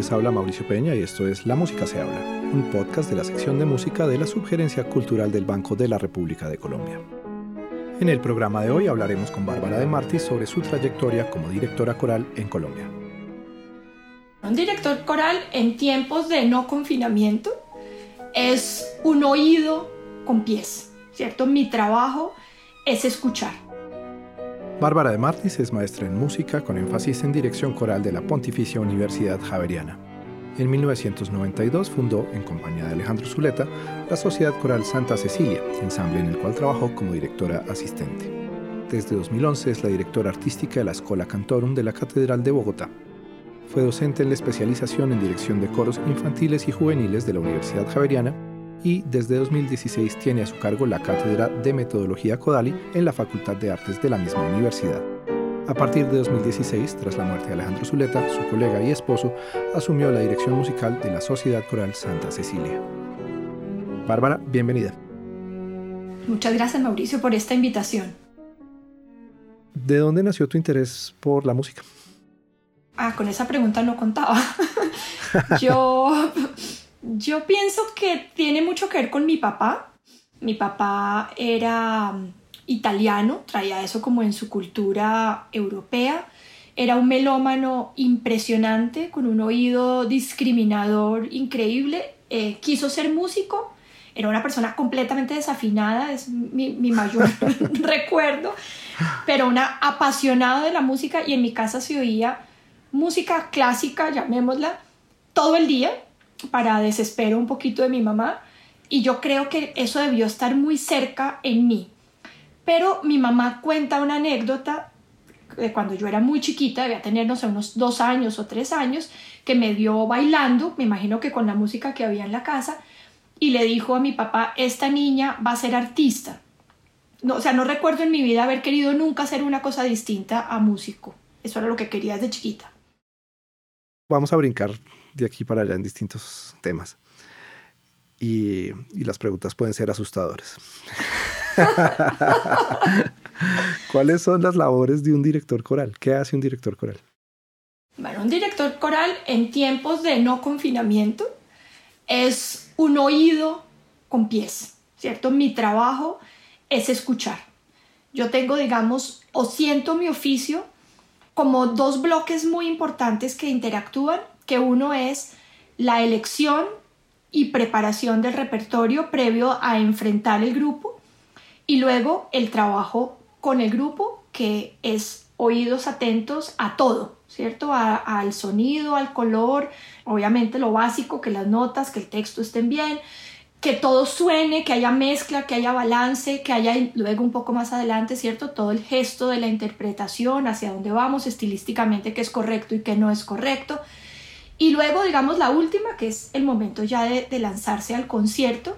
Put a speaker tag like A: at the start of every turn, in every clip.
A: les habla Mauricio Peña y esto es La Música se habla, un podcast de la sección de música de la Subgerencia Cultural del Banco de la República de Colombia. En el programa de hoy hablaremos con Bárbara de Martí sobre su trayectoria como directora coral en Colombia.
B: Un director coral en tiempos de no confinamiento es un oído con pies, ¿cierto? Mi trabajo es escuchar.
A: Bárbara de Martis es maestra en música con énfasis en dirección coral de la Pontificia Universidad Javeriana. En 1992 fundó, en compañía de Alejandro Zuleta, la Sociedad Coral Santa Cecilia, ensamble en el cual trabajó como directora asistente. Desde 2011 es la directora artística de la Escola Cantorum de la Catedral de Bogotá. Fue docente en la especialización en dirección de coros infantiles y juveniles de la Universidad Javeriana y desde 2016 tiene a su cargo la Cátedra de Metodología Codali en la Facultad de Artes de la misma universidad. A partir de 2016, tras la muerte de Alejandro Zuleta, su colega y esposo, asumió la dirección musical de la Sociedad Coral Santa Cecilia. Bárbara, bienvenida.
B: Muchas gracias Mauricio por esta invitación.
A: ¿De dónde nació tu interés por la música?
B: Ah, con esa pregunta no contaba. Yo yo pienso que tiene mucho que ver con mi papá. Mi papá era mm, italiano, traía eso como en su cultura europea. Era un melómano impresionante, con un oído discriminador increíble. Eh, quiso ser músico, era una persona completamente desafinada, es mi, mi mayor recuerdo, pero una apasionada de la música y en mi casa se oía música clásica, llamémosla, todo el día para desespero un poquito de mi mamá y yo creo que eso debió estar muy cerca en mí. Pero mi mamá cuenta una anécdota de cuando yo era muy chiquita, debía tener no unos dos años o tres años, que me dio bailando, me imagino que con la música que había en la casa, y le dijo a mi papá, esta niña va a ser artista. No, o sea, no recuerdo en mi vida haber querido nunca hacer una cosa distinta a músico. Eso era lo que quería desde chiquita.
A: Vamos a brincar de aquí para allá en distintos temas. Y, las preguntas pueden ser asustadoras. ¿Cuáles son las labores de un director coral? ¿Qué hace un director coral?
B: Bueno, un director coral en tiempos de no confinamiento es un oído con pies, ¿cierto? Mi trabajo es escuchar. Yo tengo, digamos, o siento mi oficio como dos bloques muy importantes que interactúan que uno es la elección y preparación del repertorio previo a enfrentar el grupo y luego el trabajo con el grupo que es oídos atentos a todo, ¿cierto? al sonido, al color, obviamente lo básico, que las notas, que el texto estén bien, que todo suene, que haya mezcla, que haya balance, que haya luego un poco más adelante, ¿cierto? Todo el gesto de la interpretación, hacia dónde vamos estilísticamente, que es correcto y que no es correcto. Y luego, digamos, la última, que es el momento ya de, lanzarse al concierto,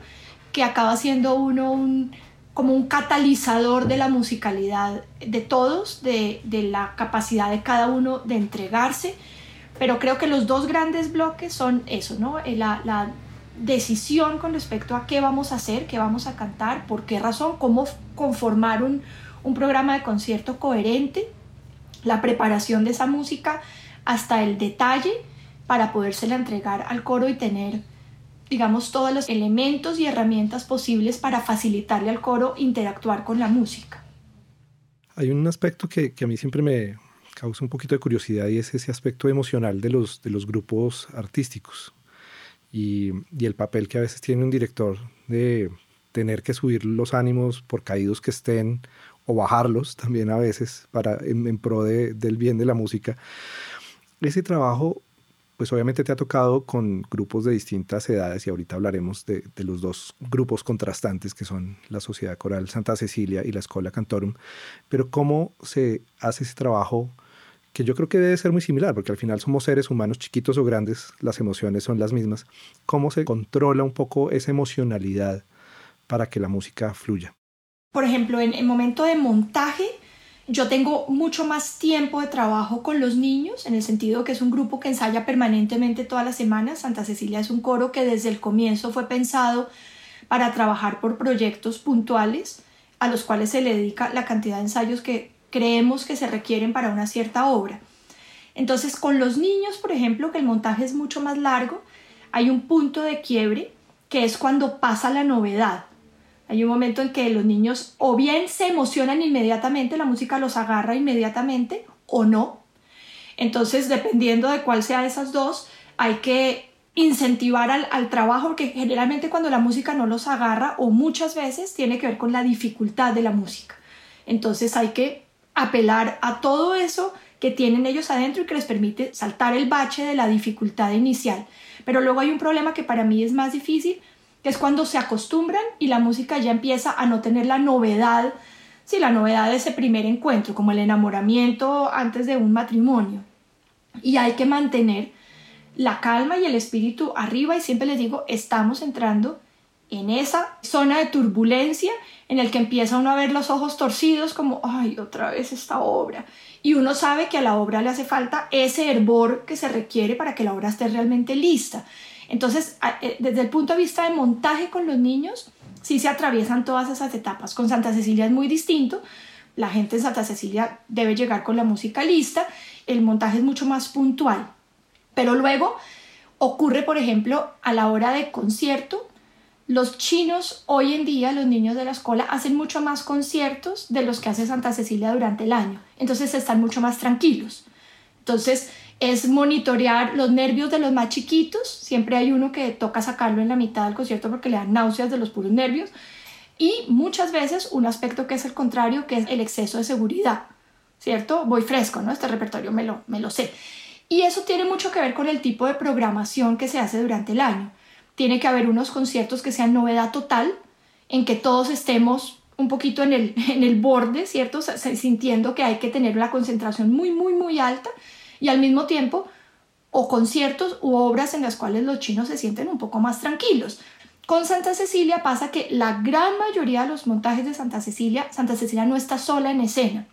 B: que acaba siendo uno un, como un catalizador de la musicalidad de todos, de, la capacidad de cada uno de entregarse. Pero creo que los dos grandes bloques son eso, ¿no? Eh, la, la decisión con respecto a qué vamos a hacer, qué vamos a cantar, por qué razón, cómo conformar un, un programa de concierto coherente, la preparación de esa música hasta el detalle para podérsela entregar al coro y tener, digamos, todos los elementos y herramientas posibles para facilitarle al coro interactuar con la música.
A: Hay un aspecto que, a mí siempre me causa un poquito de curiosidad y es ese aspecto emocional de los, de los grupos artísticos y, y el papel que a veces tiene un director de tener que subir los ánimos por caídos que estén o bajarlos también a veces para en, pro de, del bien de la música. Ese trabajo pues obviamente te ha tocado con grupos de distintas edades y ahorita hablaremos de, los dos grupos contrastantes que son la Sociedad Coral Santa Cecilia y la Escuela Cantorum, pero cómo se hace ese trabajo que yo creo que debe ser muy similar, porque al final somos seres humanos chiquitos o grandes, las emociones son las mismas, cómo se controla un poco esa emocionalidad para que la música fluya.
B: Por ejemplo, en el momento de montaje, yo tengo mucho más tiempo de trabajo con los niños, en el sentido que es un grupo que ensaya permanentemente todas las semanas. Santa Cecilia es un coro que desde el comienzo fue pensado para trabajar por proyectos puntuales a los cuales se le dedica la cantidad de ensayos que creemos que se requieren para una cierta obra. Entonces, con los niños, por ejemplo, que el montaje es mucho más largo, hay un punto de quiebre que es cuando pasa la novedad. Hay un momento en que los niños o bien se emocionan inmediatamente, la música los agarra inmediatamente o no. Entonces, dependiendo de cuál sea de esas dos, hay que incentivar al, al, trabajo, porque generalmente cuando la música no los agarra o muchas veces tiene que ver con la dificultad de la música. Entonces hay que apelar a todo eso que tienen ellos adentro y que les permite saltar el bache de la dificultad inicial. Pero luego hay un problema que para mí es más difícil, que es cuando se acostumbran y la música ya empieza a no tener la novedad, sí, la novedad de ese primer encuentro, como el enamoramiento antes de un matrimonio. Y hay que mantener la calma y el espíritu arriba y siempre les digo, estamos entrando en esa zona de turbulencia en el que empieza uno a ver los ojos torcidos como, ay, otra vez esta obra. Y uno sabe que a la obra le hace falta ese hervor que se requiere para que la obra esté realmente lista. Entonces, eh, desde el punto de vista de montaje con los niños, sí se atraviesan todas esas etapas. Con Santa Cecilia es muy distinto. La gente en Santa Cecilia debe llegar con la música lista. El montaje es mucho más puntual. Pero luego ocurre, por ejemplo, a la hora de concierto, los chinos hoy en día, los niños de la escuela, hacen mucho más conciertos de los que hace Santa Cecilia durante el año. Entonces están mucho más tranquilos. Entonces es monitorear los nervios de los más chiquitos. Siempre hay uno que toca sacarlo en la mitad del concierto porque le dan náuseas de los puros nervios. Y muchas veces un aspecto que es el contrario, que es el exceso de seguridad. ¿Cierto? Voy fresco, ¿no? Este repertorio me lo, me lo sé. Y eso tiene mucho que ver con el tipo de programación que se hace durante el año tiene que haber unos conciertos que sean novedad total, en que todos estemos un poquito en el, en el borde, ¿cierto? sintiendo que hay que tener una concentración muy, muy, muy alta y al mismo tiempo o conciertos u obras en las cuales los chinos se sienten un poco más tranquilos. Con Santa Cecilia pasa que la gran mayoría de los montajes de Santa Cecilia, Santa Cecilia no está sola en escena,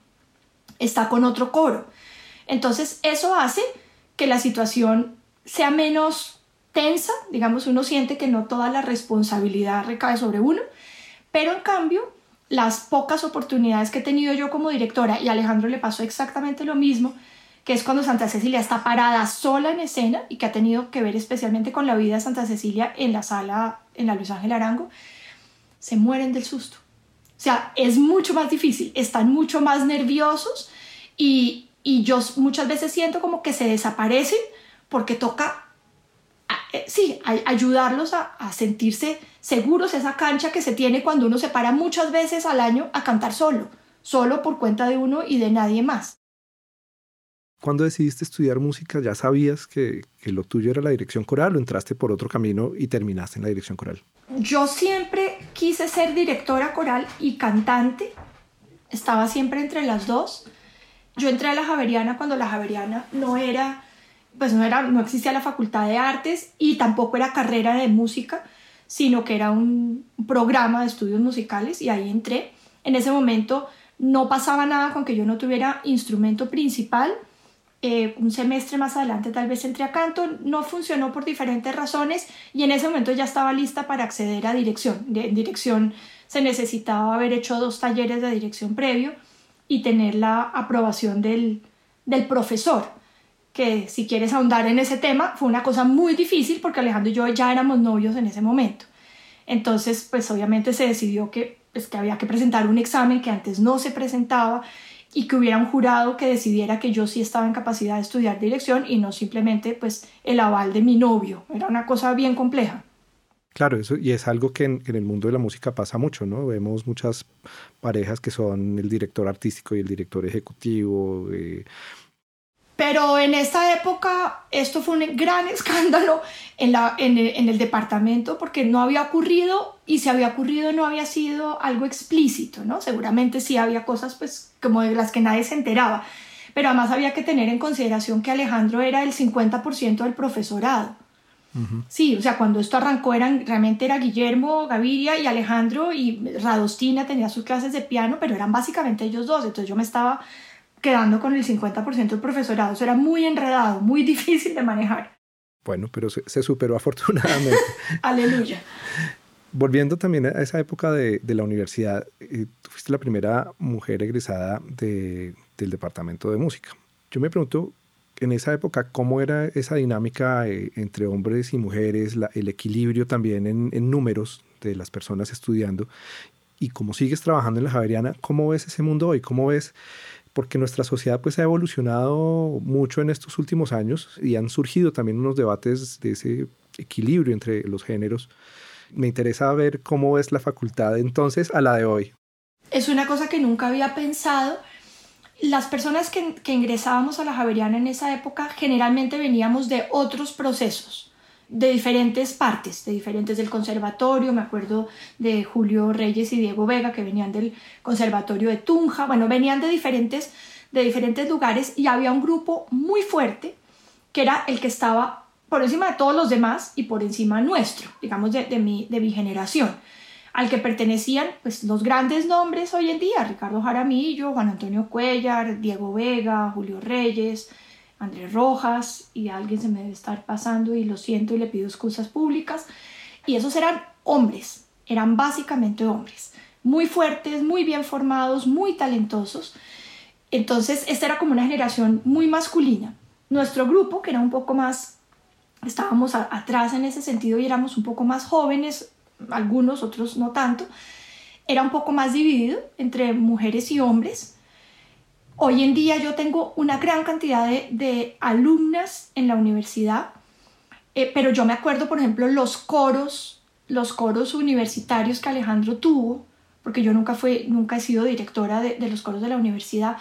B: está con otro coro. Entonces eso hace que la situación sea menos tensa, digamos, uno siente que no toda la responsabilidad recae sobre uno, pero en cambio, las pocas oportunidades que he tenido yo como directora, y a Alejandro le pasó exactamente lo mismo, que es cuando Santa Cecilia está parada sola en escena y que ha tenido que ver especialmente con la vida de Santa Cecilia en la sala, en la Luis Ángel Arango, se mueren del susto. O sea, es mucho más difícil, están mucho más nerviosos y, y yo muchas veces siento como que se desaparecen porque toca eh, sí, ayudarlos a, sentirse seguros, esa cancha que se tiene cuando uno se para muchas veces al año a cantar solo, solo por cuenta de uno y de nadie más.
A: Cuando decidiste estudiar música, ¿ya sabías que, que, lo tuyo era la dirección coral o entraste por otro camino y terminaste en la dirección coral?
B: Yo siempre quise ser directora coral y cantante. Estaba siempre entre las dos. Yo entré a la Javeriana cuando la Javeriana no era pues no, era, no existía la facultad de artes y tampoco era carrera de música, sino que era un programa de estudios musicales y ahí entré. En ese momento no pasaba nada con que yo no tuviera instrumento principal. Eh, un semestre más adelante tal vez entré a canto, no funcionó por diferentes razones y en ese momento ya estaba lista para acceder a dirección. De, dirección se necesitaba haber hecho dos talleres de dirección previo y tener la aprobación del, del profesor que si quieres ahondar en ese tema, fue una cosa muy difícil porque Alejandro y yo ya éramos novios en ese momento. Entonces, pues obviamente se decidió que, pues, que había que presentar un examen que antes no se presentaba y que hubiera un jurado que decidiera que yo sí estaba en capacidad de estudiar dirección y no simplemente pues el aval de mi novio. Era una cosa bien compleja.
A: Claro, eso, y es algo que en, el mundo de la música pasa mucho, ¿no? Vemos muchas parejas que son el director artístico y el director ejecutivo, eh,
B: pero en esta época esto fue un gran escándalo en, la, en, el, en, el, departamento porque no había ocurrido y si había ocurrido no había sido algo explícito, ¿no? Seguramente sí había cosas pues como de las que nadie se enteraba, pero además había que tener en consideración que Alejandro era el 50% del profesorado. Sí, o sea, cuando esto arrancó eran, realmente era Guillermo Gaviria y Alejandro y Radostina tenía sus clases de piano, pero eran básicamente ellos dos, entonces yo me estaba quedando con el 50% del profesorado. Eso era muy enredado, muy difícil de manejar.
A: Bueno, pero se, superó afortunadamente.
B: Aleluya.
A: Volviendo también a esa época de, la universidad, eh, tú fuiste la primera mujer egresada del departamento de música. Yo me pregunto en esa época, ¿cómo era esa dinámica eh, entre hombres y mujeres, el equilibrio también en, en, números de las personas estudiando? Y como sigues trabajando en la Javeriana, ¿cómo ves ese mundo hoy? ¿Cómo ves? Porque nuestra sociedad pues ha evolucionado mucho en estos últimos años y han surgido también unos debates de ese equilibrio entre los géneros. Me interesa ver cómo es la facultad entonces a la de hoy.
B: Es una cosa que nunca había pensado las personas que, ingresábamos a la Javeriana en esa época generalmente veníamos de otros procesos, de diferentes partes, de diferentes del conservatorio, me acuerdo de Julio Reyes y Diego Vega que venían del conservatorio de Tunja, bueno, venían de diferentes, de diferentes lugares y había un grupo muy fuerte que era el que estaba por encima de todos los demás y por encima nuestro, digamos, de, de mi generación al que pertenecían pues, los grandes nombres hoy en día, Ricardo Jaramillo, Juan Antonio Cuellar, Diego Vega, Julio Reyes, Andrés Rojas, y alguien se me debe estar pasando y lo siento y le pido excusas públicas. Y esos eran hombres, eran básicamente hombres, muy fuertes, muy bien formados, muy talentosos. Entonces, esta era como una generación muy masculina. Nuestro grupo, que era un poco más, estábamos atrás en ese sentido y éramos un poco más jóvenes, algunos, otros no tanto, era un poco más dividido entre mujeres y hombres. Hoy en día yo tengo una gran cantidad de, alumnas en la universidad, eh, pero yo me acuerdo, por ejemplo, los coros, los coros universitarios que Alejandro tuvo, porque yo nunca, fui, nunca he sido directora de, de los coros de la universidad,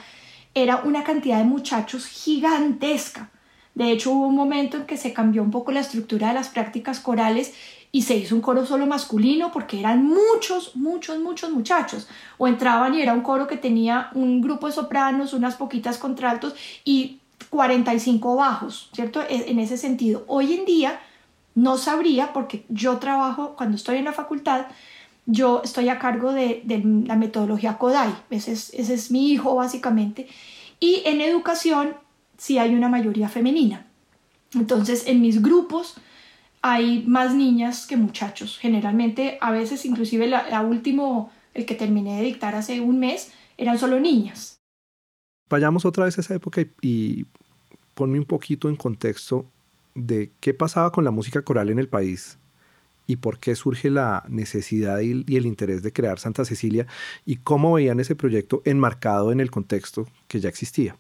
B: era una cantidad de muchachos gigantesca. De hecho, hubo un momento en que se cambió un poco la estructura de las prácticas corales y se hizo un coro solo masculino porque eran muchos, muchos, muchos muchachos. O entraban y era un coro que tenía un grupo de sopranos, unas poquitas contraltos y 45 bajos, ¿cierto? E, en ese sentido. Hoy en día no sabría porque yo trabajo, cuando estoy en la facultad, yo estoy a cargo de, la metodología Kodai, ese es, ese es mi hijo básicamente, y en educación sí hay una mayoría femenina. Entonces, en mis grupos, hay más niñas que muchachos. Generalmente, a veces inclusive la, último, el que terminé de dictar hace un mes, eran solo niñas.
A: Vayamos otra vez a esa época y, ponme un poquito en contexto de qué pasaba con la música coral en el país y por qué surge la necesidad y, el interés de crear Santa Cecilia y cómo veían ese proyecto enmarcado en el contexto que ya existía.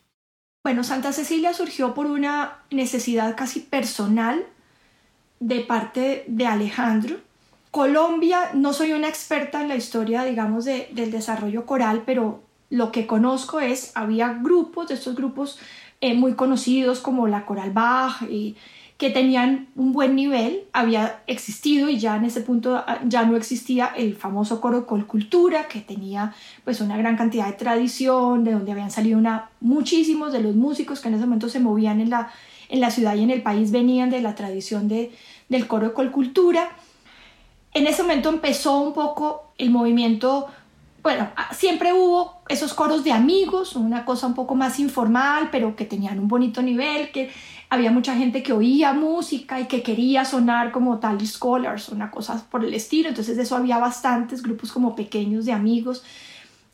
B: Bueno, Santa Cecilia surgió por una necesidad casi personal de parte de Alejandro. Colombia, no soy una experta en la historia, digamos, del desarrollo coral, pero lo que conozco es, había grupos, de estos grupos eh, muy conocidos como la Coral Bach, y, que tenían un buen nivel, había existido y ya en ese punto ah, ya no existía el famoso coro Colcultura, que tenía pues una gran cantidad de tradición, de donde habían salido una, muchísimos de los músicos que en ese momento se movían en la, en la ciudad y en el país venían de la tradición de, del coro de colcultura. En ese momento empezó un poco el movimiento, bueno, siempre hubo esos coros de amigos, una cosa un poco más informal, pero que tenían un bonito nivel, que había mucha gente que oía música y que quería sonar como tal scholars, una cosa por el estilo, entonces de eso había bastantes grupos como pequeños de amigos,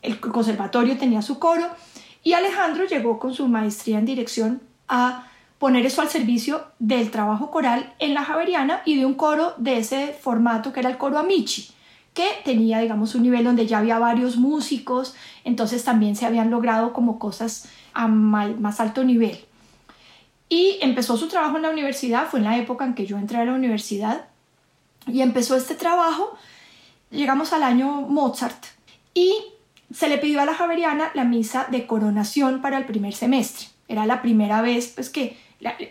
B: el conservatorio tenía su coro y Alejandro llegó con su maestría en dirección a poner eso al servicio del trabajo coral en la Javeriana y de un coro de ese formato que era el coro Amici, que tenía, digamos, un nivel donde ya había varios músicos, entonces también se habían logrado como cosas a más alto nivel. Y empezó su trabajo en la universidad, fue en la época en que yo entré a la universidad, y empezó este trabajo, llegamos al año Mozart, y se le pidió a la Javeriana la misa de coronación para el primer semestre. Era la primera vez pues, que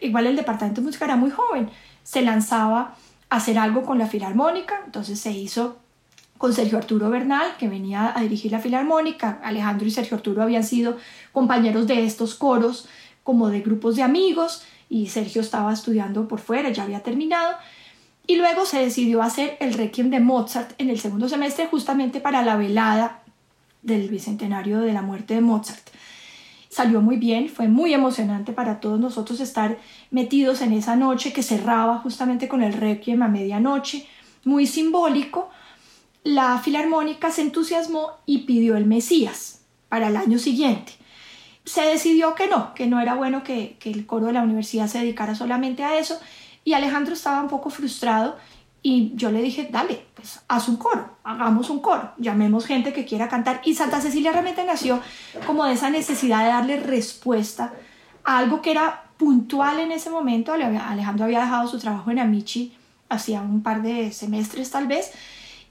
B: igual el departamento de música era muy joven, se lanzaba a hacer algo con la filarmónica, entonces se hizo con Sergio Arturo Bernal, que venía a dirigir la filarmónica. Alejandro y Sergio Arturo habían sido compañeros de estos coros, como de grupos de amigos, y Sergio estaba estudiando por fuera, ya había terminado. Y luego se decidió hacer el Requiem de Mozart en el segundo semestre, justamente para la velada del bicentenario de la muerte de Mozart salió muy bien, fue muy emocionante para todos nosotros estar metidos en esa noche que cerraba justamente con el requiem a medianoche, muy simbólico. La filarmónica se entusiasmó y pidió el Mesías para el año siguiente. se decidió que no, que no era bueno que, que el coro de la universidad se dedicara solamente a eso y Alejandro estaba un poco frustrado y yo le dije, dale, pues haz un coro, hagamos un coro, llamemos gente que quiera cantar. Y Santa Cecilia realmente nació como de esa necesidad de darle respuesta a algo que era puntual en ese momento. Alejandro había dejado su trabajo en Amici hacía un par de semestres tal vez,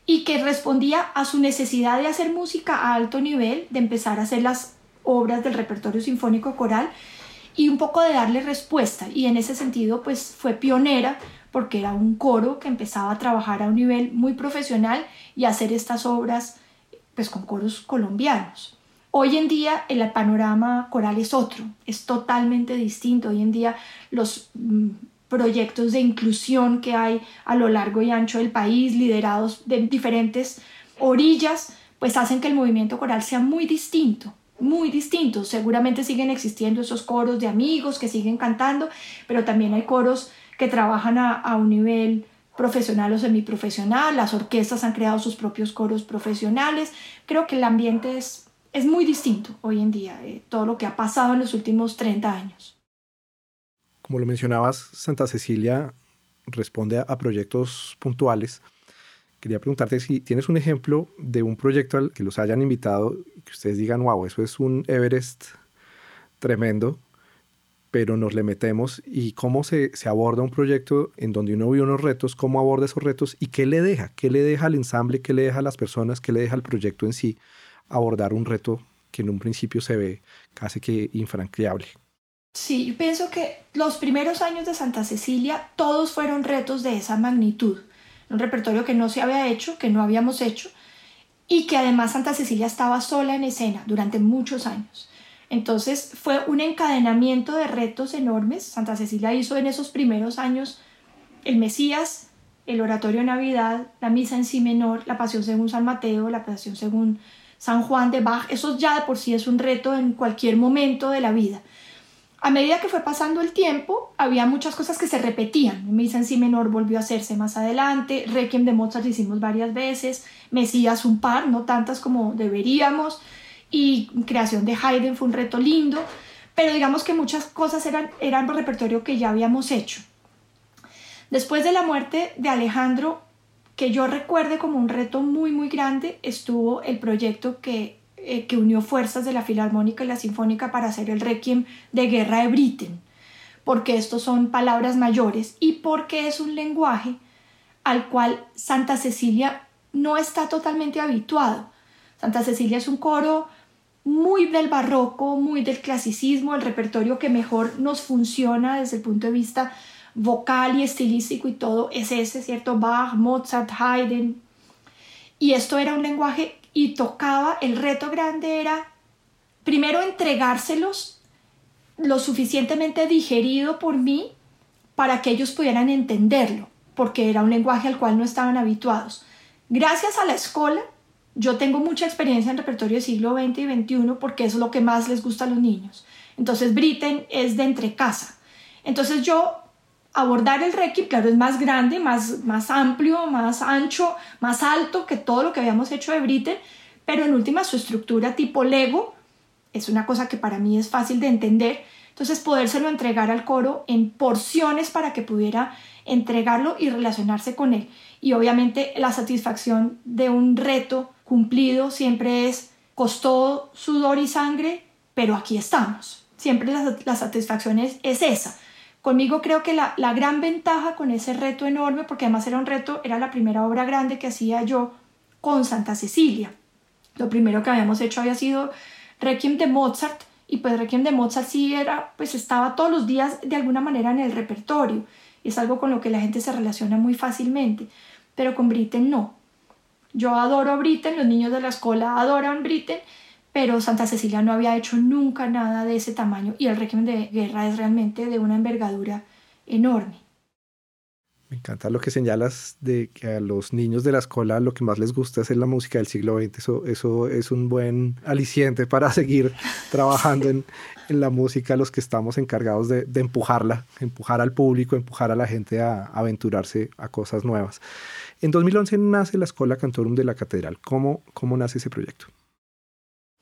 B: y que respondía a su necesidad de hacer música a alto nivel, de empezar a hacer las obras del repertorio sinfónico coral y un poco de darle respuesta. Y en ese sentido, pues fue pionera porque era un coro que empezaba a trabajar a un nivel muy profesional y hacer estas obras pues con coros colombianos. Hoy en día el panorama coral es otro, es totalmente distinto. Hoy en día los mm, proyectos de inclusión que hay a lo largo y ancho del país, liderados de diferentes orillas, pues hacen que el movimiento coral sea muy distinto, muy distinto. Seguramente siguen existiendo esos coros de amigos que siguen cantando, pero también hay coros que trabajan a, un nivel profesional o semiprofesional, las orquestas han creado sus propios coros profesionales. Creo que el ambiente es, es muy distinto hoy en día, eh, todo lo que ha pasado en los últimos 30 años.
A: Como lo mencionabas, Santa Cecilia responde a, proyectos puntuales. Quería preguntarte si tienes un ejemplo de un proyecto al que los hayan invitado y que ustedes digan, wow, eso es un Everest tremendo pero nos le metemos y cómo se, aborda un proyecto en donde uno ve unos retos, cómo aborda esos retos y qué le deja, qué le deja al ensamble, qué le deja a las personas, qué le deja al proyecto en sí abordar un reto que en un principio se ve casi que infranqueable.
B: Sí, yo pienso que los primeros años de Santa Cecilia todos fueron retos de esa magnitud. Un repertorio que no se había hecho, que no habíamos hecho, y que además Santa Cecilia estaba sola en escena durante muchos años. Entonces fue un encadenamiento de retos enormes. Santa Cecilia hizo en esos primeros años el Mesías, el Oratorio Navidad, la Misa en Sí menor, la Pasión según San Mateo, la Pasión según San Juan de Bach. Eso ya de por sí es un reto en cualquier momento de la vida. A medida que fue pasando el tiempo, había muchas cosas que se repetían. Misa en Si menor volvió a hacerse más adelante, Requiem de Mozart hicimos varias veces, Mesías un par, no tantas como deberíamos y creación de Haydn fue un reto lindo, pero digamos que muchas cosas eran, eran repertorio que ya habíamos hecho. Después de la muerte de Alejandro, que yo recuerde como un reto muy muy grande, estuvo el proyecto que, eh, que unió fuerzas de la Filarmónica y la Sinfónica para hacer el Requiem de Guerra de Britten, porque estos son palabras mayores y porque es un lenguaje al cual Santa Cecilia no está totalmente habituado. Santa Cecilia es un coro muy del barroco, muy del clasicismo, el repertorio que mejor nos funciona desde el punto de vista vocal y estilístico y todo es ese, ¿cierto? Bach, Mozart, Haydn. Y esto era un lenguaje y tocaba, el reto grande era primero entregárselos lo suficientemente digerido por mí para que ellos pudieran entenderlo, porque era un lenguaje al cual no estaban habituados. Gracias a la escuela yo tengo mucha experiencia en repertorio del siglo XX y XXI porque es lo que más les gusta a los niños. Entonces Britten es de entre casa. Entonces yo abordar el Requiem, claro, es más grande, más, más amplio, más ancho, más alto que todo lo que habíamos hecho de Britten, pero en última su estructura tipo Lego es una cosa que para mí es fácil de entender. Entonces podérselo entregar al coro en porciones para que pudiera entregarlo y relacionarse con él. Y obviamente la satisfacción de un reto cumplido siempre es costó sudor y sangre, pero aquí estamos. Siempre la, satisfacción es, esa. Conmigo creo que la, la, gran ventaja con ese reto enorme, porque además era un reto, era la primera obra grande que hacía yo con Santa Cecilia. Lo primero que habíamos hecho había sido Requiem de Mozart, y pues Requiem de Mozart sí era, pues estaba todos los días de alguna manera en el repertorio. Es algo con lo que la gente se relaciona muy fácilmente, pero con Britten no. Yo adoro Britten, los niños de la escuela adoran Britten, pero Santa Cecilia no había hecho nunca nada de ese tamaño y el régimen de guerra es realmente de una envergadura enorme.
A: Me encanta lo que señalas de que a los niños de la escuela lo que más les gusta es la música del siglo XX. Eso, es un buen aliciente para seguir trabajando en, la música, los que estamos encargados de, empujarla, empujar al público, empujar a la gente a aventurarse a cosas nuevas. En 2011 nace la Escuela Cantorum de la Catedral. ¿Cómo, cómo nace ese proyecto?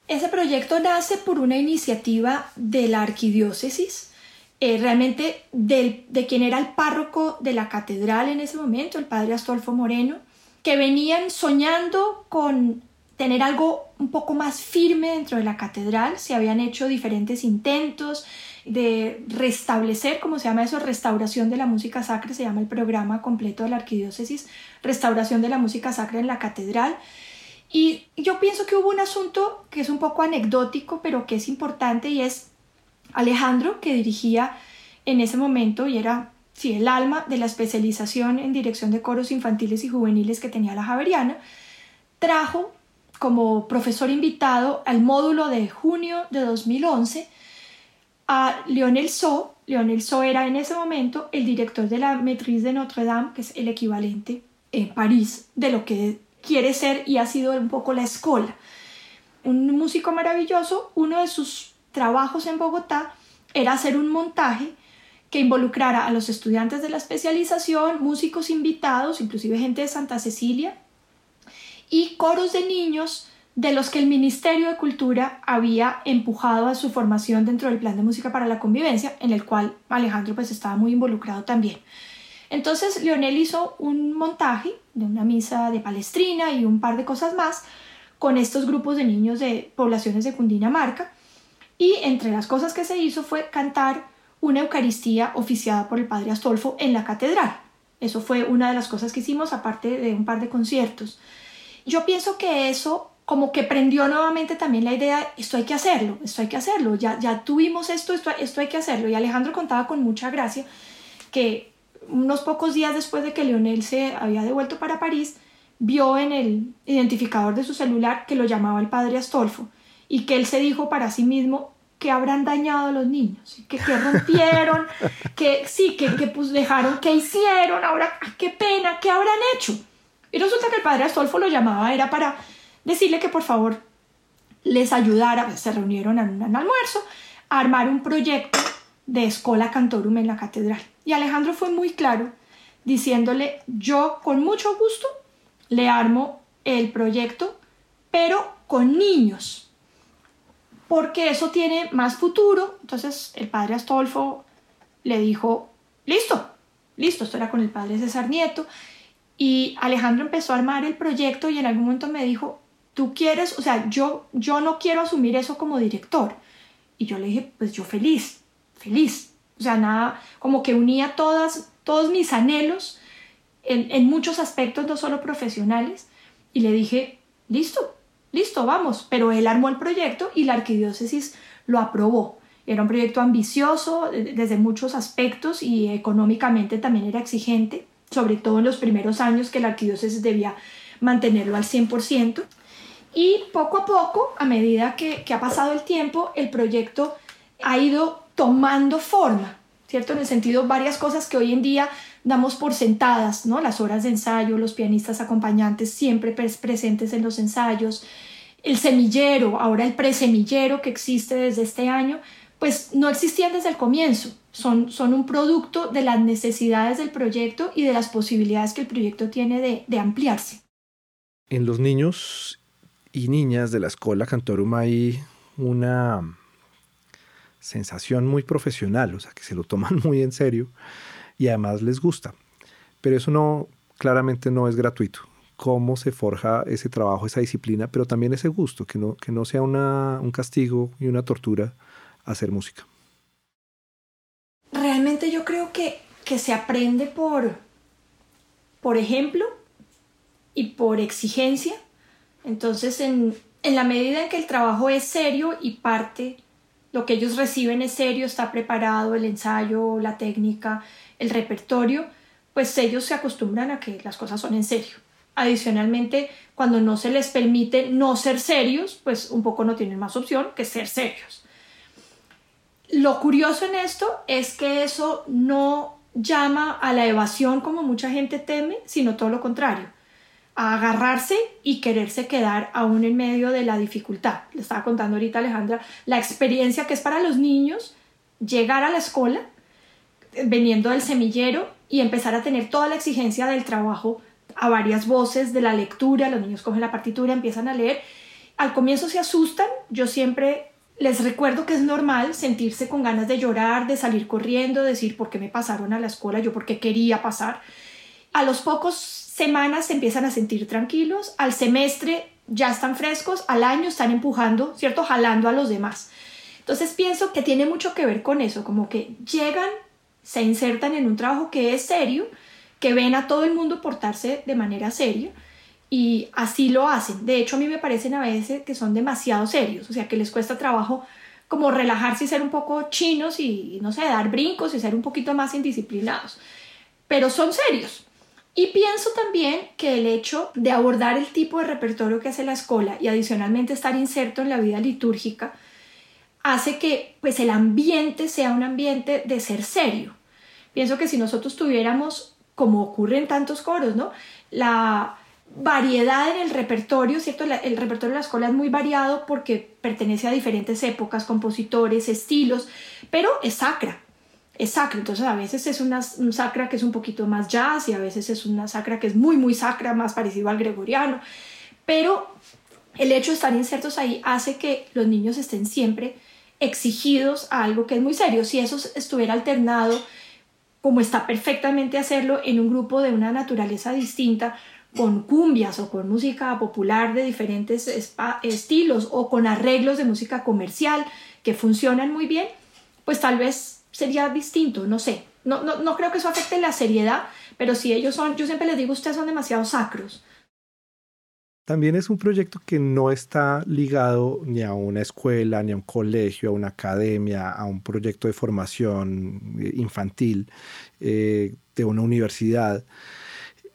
B: Ese proyecto proyecto nace por una iniciativa de la arquidiócesis, eh, realmente de quien era el párroco de la catedral en ese momento, el padre Astolfo Moreno, que venían soñando con tener algo un poco más firme dentro de la catedral. Se habían hecho diferentes intentos de restablecer, como se llama eso, restauración de la música sacra, se llama el programa completo de la arquidiócesis, restauración de la música sacra en la catedral. Y yo pienso que hubo un asunto que es un poco anecdótico, pero que es importante y es Alejandro, que dirigía en ese momento y era sí, el alma de la especialización en dirección de coros infantiles y juveniles que tenía la Javeriana, trajo como profesor invitado al módulo de junio de 2011 a Lionel So. Lionel So era en ese momento el director de la Maîtrise de Notre Dame, que es el equivalente en París de lo que quiere ser y ha sido un poco la escuela. Un músico maravilloso, uno de sus trabajos en Bogotá era hacer un montaje que involucrara a los estudiantes de la especialización, músicos invitados, inclusive gente de Santa Cecilia, y coros de niños de los que el Ministerio de Cultura había empujado a su formación dentro del Plan de Música para la Convivencia, en el cual Alejandro pues estaba muy involucrado también. Entonces Leonel hizo un montaje de una misa de Palestrina y un par de cosas más con estos grupos de niños de poblaciones de Cundinamarca y entre las cosas que se hizo fue cantar una Eucaristía oficiada por el Padre Astolfo en la catedral. Eso fue una de las cosas que hicimos aparte de un par de conciertos. Yo pienso que eso como que prendió nuevamente también la idea, esto hay que hacerlo, esto hay que hacerlo, ya, ya tuvimos esto, esto, esto hay que hacerlo. Y Alejandro contaba con mucha gracia que unos pocos días después de que Leonel se había devuelto para París, vio en el identificador de su celular que lo llamaba el padre Astolfo y que él se dijo para sí mismo que habrán dañado a los niños, que, que rompieron, que sí, que, que pues dejaron, que hicieron, ahora qué pena, qué habrán hecho. Y resulta que el padre Astolfo lo llamaba, era para decirle que por favor les ayudara, se reunieron en un almuerzo, a armar un proyecto de Escola Cantorum en la catedral. Y Alejandro fue muy claro, diciéndole, yo con mucho gusto le armo el proyecto, pero con niños, porque eso tiene más futuro. Entonces el padre Astolfo le dijo, listo, listo, esto era con el padre César Nieto, y Alejandro empezó a armar el proyecto y en algún momento me dijo, tú quieres, o sea, yo, yo no quiero asumir eso como director. Y yo le dije, pues yo feliz, feliz. O sea, nada, como que unía todas, todos mis anhelos en, en muchos aspectos, no solo profesionales. Y le dije, listo, listo, vamos. Pero él armó el proyecto y la arquidiócesis lo aprobó. Era un proyecto ambicioso desde muchos aspectos y económicamente también era exigente sobre todo en los primeros años que la arquidiócesis debía mantenerlo al 100%. Y poco a poco, a medida que, ha pasado el tiempo, el proyecto ha ido tomando forma, ¿cierto? En el sentido, varias cosas que hoy en día damos por sentadas, ¿no? Las horas de ensayo, los pianistas acompañantes siempre presentes en los ensayos, el semillero, ahora el presemillero que existe desde este año, pues no existían desde el comienzo son, son un producto de las necesidades del proyecto y de las posibilidades que el proyecto tiene de, de ampliarse.
A: En los niños y niñas de la escuela Cantorum hay una sensación muy profesional, o sea, que se lo toman muy en serio y además les gusta. Pero eso no, claramente no es gratuito. Cómo se forja ese trabajo, esa disciplina, pero también ese gusto, que no, que no sea una, un castigo y una tortura hacer música
B: realmente yo creo que, que se aprende por, por ejemplo y por exigencia. Entonces, en, en la medida en que el trabajo es serio y parte, lo que ellos reciben es serio, está preparado el ensayo, la técnica, el repertorio, pues ellos se acostumbran a que las cosas son en serio. Adicionalmente, cuando no se les permite no ser serios, pues un poco no tienen más opción que ser serios. Lo curioso en esto es que eso no llama a la evasión como mucha gente teme, sino todo lo contrario, a agarrarse y quererse quedar aún en medio de la dificultad. Le estaba contando ahorita Alejandra la experiencia que es para los niños llegar a la escuela veniendo del semillero y empezar a tener toda la exigencia del trabajo a varias voces, de la lectura, los niños cogen la partitura, empiezan a leer al comienzo se asustan, yo siempre les recuerdo que es normal sentirse con ganas de llorar, de salir corriendo, decir por qué me pasaron a la escuela, yo por qué quería pasar. A los pocos semanas se empiezan a sentir tranquilos, al semestre ya están frescos, al año están empujando, ¿cierto? Jalando a los demás. Entonces pienso que tiene mucho que ver con eso, como que llegan, se insertan en un trabajo que es serio, que ven a todo el mundo portarse de manera seria y así lo hacen. De hecho, a mí me parecen a veces que son demasiado serios, o sea, que les cuesta trabajo como relajarse y ser un poco chinos y, no sé, dar brincos y ser un poquito más indisciplinados. Pero son serios. Y pienso también que el hecho de abordar el tipo de repertorio que hace la escuela y adicionalmente estar inserto en la vida litúrgica hace que pues el ambiente sea un ambiente de ser serio. Pienso que si nosotros tuviéramos, como ocurre en tantos coros, ¿no? La variedad en el repertorio, ¿cierto? el repertorio de la escuela es muy variado porque pertenece a diferentes épocas, compositores, estilos, pero es sacra, es. Entonces a veces es una un sacra que es un poquito más jazz y a veces es una sacra que es muy, muy sacra, más parecido al gregoriano. Pero el hecho de estar insertos ahí hace que los niños estén siempre exigidos a algo que es muy serio. Si eso estuviera alternado, como está perfectamente hacerlo en un grupo de una naturaleza distinta, con cumbias o con música popular de diferentes estilos o con arreglos de música comercial que funcionan muy bien, pues tal vez sería distinto, no sé. No, no, no creo que eso afecte la seriedad, pero si ellos son, yo siempre les digo, ustedes son demasiado sacros.
A: También es un proyecto que no está ligado ni a una escuela, ni a un colegio, a una academia, a un proyecto de formación eh, infantil eh, de una universidad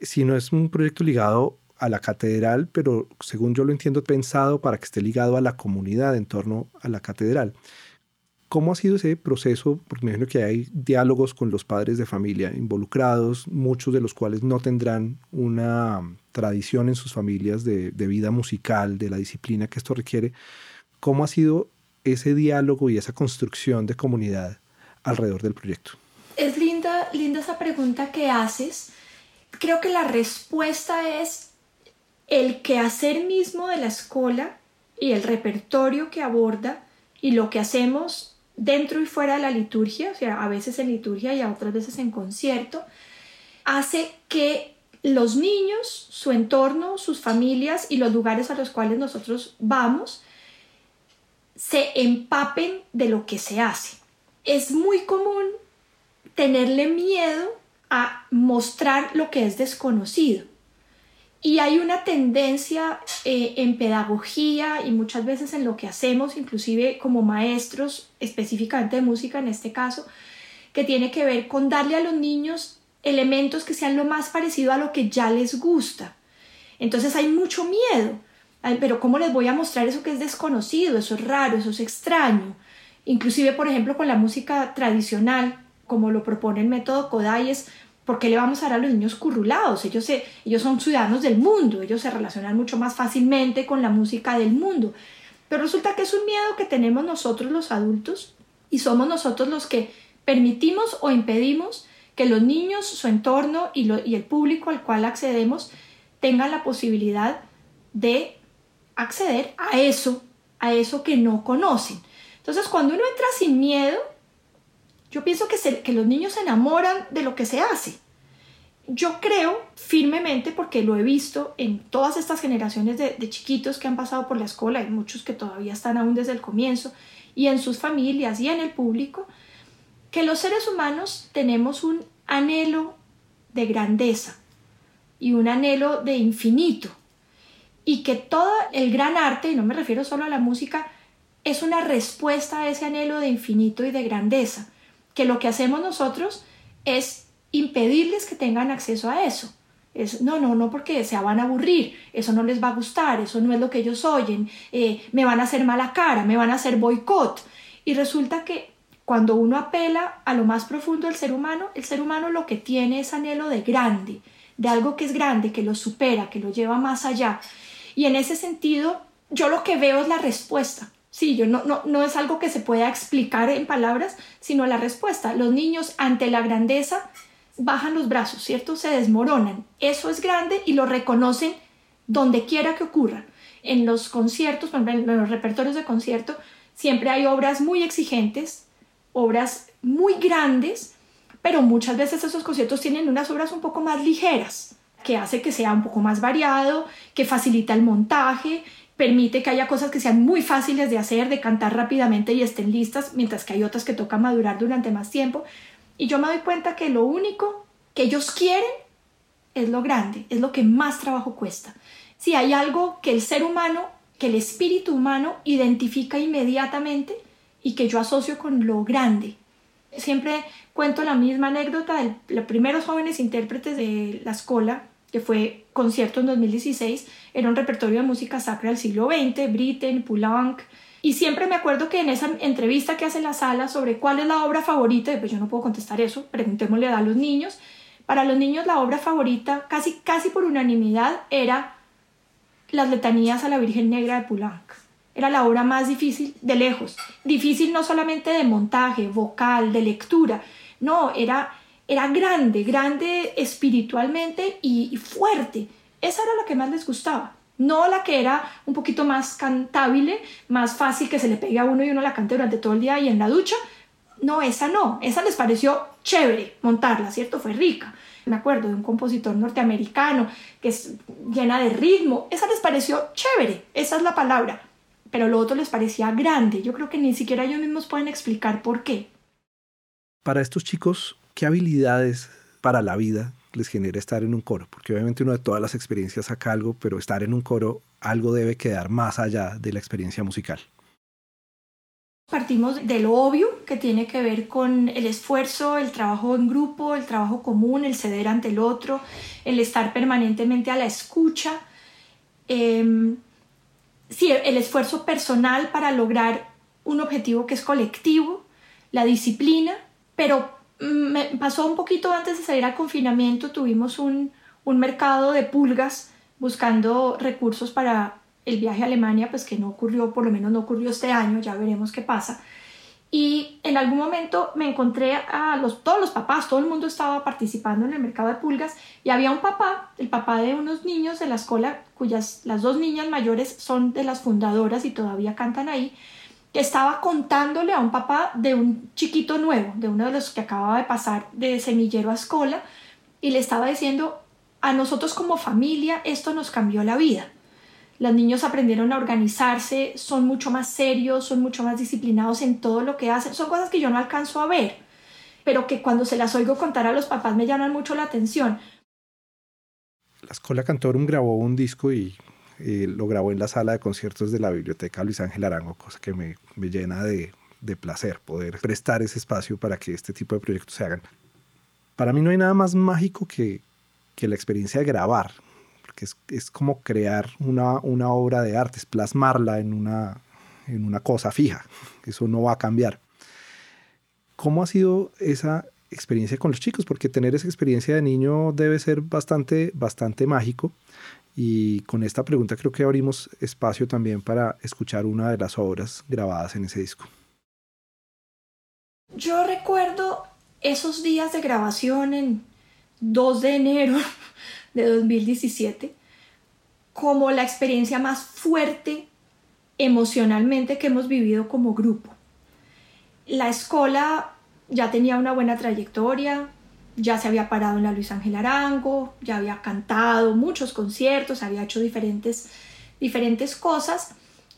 A: sino es un proyecto ligado a la catedral, pero según yo lo entiendo, pensado para que esté ligado a la comunidad en torno a la catedral. ¿Cómo ha sido ese proceso? Porque me imagino que hay diálogos con los padres de familia involucrados, muchos de los cuales no tendrán una tradición en sus familias de, de vida musical, de la disciplina que esto requiere. ¿Cómo ha sido ese diálogo y esa construcción de comunidad alrededor del proyecto?
B: Es linda, linda esa pregunta que haces creo que la respuesta es el quehacer mismo de la escuela y el repertorio que aborda y lo que hacemos dentro y fuera de la liturgia, o sea, a veces en liturgia y a otras veces en concierto, hace que los niños, su entorno, sus familias y los lugares a los cuales nosotros vamos se empapen de lo que se hace. Es muy común tenerle miedo a mostrar lo que es desconocido. Y hay una tendencia eh, en pedagogía y muchas veces en lo que hacemos, inclusive como maestros, específicamente de música en este caso, que tiene que ver con darle a los niños elementos que sean lo más parecido a lo que ya les gusta. Entonces hay mucho miedo. Pero ¿cómo les voy a mostrar eso que es desconocido? Eso es raro, eso es extraño. Inclusive, por ejemplo, con la música tradicional, como lo propone el método Kodai, es ¿por qué le vamos a dar a los niños currulados? Ellos, ellos son ciudadanos del mundo, ellos se relacionan mucho más fácilmente con la música del mundo. Pero resulta que es un miedo que tenemos nosotros los adultos y somos nosotros los que permitimos o impedimos que los niños, su entorno y, y el público al cual accedemos tengan la posibilidad de acceder a eso, a eso que no conocen. Entonces, cuando uno entra sin miedo, yo pienso que, que los niños se enamoran de lo que se hace. Yo creo firmemente, porque lo he visto en todas estas generaciones de, de chiquitos que han pasado por la escuela, hay muchos que todavía están aún desde el comienzo, y en sus familias y en el público, que los seres humanos tenemos un anhelo de grandeza y un anhelo de infinito, y que todo el gran arte, y no me refiero solo a la música, es una respuesta a ese anhelo de infinito y de grandeza que lo que hacemos nosotros es impedirles que tengan acceso a eso. Es, no, no, no, porque se van a aburrir, eso no les va a gustar, eso no es lo que ellos oyen, eh, me van a hacer mala cara, me van a hacer boicot. Y resulta que cuando uno apela a lo más profundo del ser humano, el ser humano lo que tiene es anhelo de grande, de algo que es grande, que lo supera, que lo lleva más allá. Y en ese sentido, yo lo que veo es la respuesta. Sí, yo no, no, no es algo que se pueda explicar en palabras, sino la respuesta. Los niños ante la grandeza bajan los brazos, ¿cierto? Se desmoronan. Eso es grande y lo reconocen donde quiera que ocurra. En los conciertos, en los repertorios de concierto, siempre hay obras muy exigentes, obras muy grandes, pero muchas veces esos conciertos tienen unas obras un poco más ligeras, que hace que sea un poco más variado, que facilita el montaje, permite que haya cosas que sean muy fáciles de hacer, de cantar rápidamente y estén listas, mientras que hay otras que toca madurar durante más tiempo. Y yo me doy cuenta que lo único que ellos quieren es lo grande, es lo que más trabajo cuesta. Si hay algo que el ser humano, que el espíritu humano identifica inmediatamente y que yo asocio con lo grande. Siempre cuento la misma anécdota de los primeros jóvenes intérpretes de la escuela, que fue concierto en 2016, era un repertorio de música sacra del siglo XX, Britten, Poulenc, y siempre me acuerdo que en esa entrevista que hace la sala sobre cuál es la obra favorita, pues yo no puedo contestar eso, preguntémosle a los niños, para los niños la obra favorita, casi, casi por unanimidad, era Las letanías a la Virgen Negra de Poulenc. Era la obra más difícil de lejos. Difícil no solamente de montaje, vocal, de lectura. No, era, era grande, grande espiritualmente y, fuerte. Esa era la que más les gustaba. No la que era un poquito más cantable, más fácil que se le pegue a uno y uno la cante durante todo el día y en la ducha. No, esa no. Esa les pareció chévere montarla, ¿cierto? Fue rica. Me acuerdo de un compositor norteamericano que es llena de ritmo. Esa les pareció chévere, esa es la palabra. Pero lo otro les parecía grande. Yo creo que ni siquiera ellos mismos pueden explicar por qué.
A: Para estos chicos, ¿qué habilidades para la vida les genera estar en un coro? Porque obviamente uno de todas las experiencias saca algo, pero estar en un coro, algo debe quedar más allá de la experiencia musical.
B: Partimos de lo obvio que tiene que ver con el esfuerzo, el trabajo en grupo, el trabajo común, el ceder ante el otro, el estar permanentemente a la escucha. Em, sí, el esfuerzo personal para lograr un objetivo que es colectivo, la disciplina, pero me pasó un poquito antes de salir al confinamiento, tuvimos un, un mercado de pulgas buscando recursos para el viaje a Alemania, pues que no ocurrió, por lo menos no ocurrió este año, ya veremos qué pasa. Y en algún momento me encontré a los, todos los papás, todo el mundo estaba participando en el mercado de pulgas y había un papá, el papá de unos niños de la escuela, cuyas las dos niñas mayores son de las fundadoras y todavía cantan ahí, estaba contándole a un papá de un chiquito nuevo, de uno de los que acababa de pasar de semillero a escuela, y le estaba diciendo, a nosotros como familia esto nos cambió la vida los niños aprendieron a organizarse, son mucho más serios, son mucho más disciplinados en todo lo que hacen. Son cosas que yo no alcanzo a ver, pero que cuando se las oigo contar a los papás me llaman mucho la atención.
A: La Escuela Cantorum grabó un disco y lo grabó en la sala de conciertos de la Biblioteca Luis Ángel Arango, cosa que me, llena de, de placer poder prestar ese espacio para que este tipo de proyectos se hagan. Para mí no hay nada más mágico que, que la experiencia de grabar, que es, como crear una, una, obra de arte, es plasmarla en una, en una cosa fija, eso no va a cambiar. ¿Cómo ha sido esa experiencia con los chicos? Porque tener esa experiencia de niño debe ser bastante, bastante mágico. Y con esta pregunta creo que abrimos espacio también para escuchar una de las obras grabadas en ese disco.
B: Yo recuerdo esos días de grabación en 2 de enero de 2017 como la experiencia más fuerte emocionalmente que hemos vivido como grupo. La escuela ya tenía una buena trayectoria, ya se había parado en la Luis Ángel Arango, ya había cantado muchos conciertos, había hecho diferentes, diferentes cosas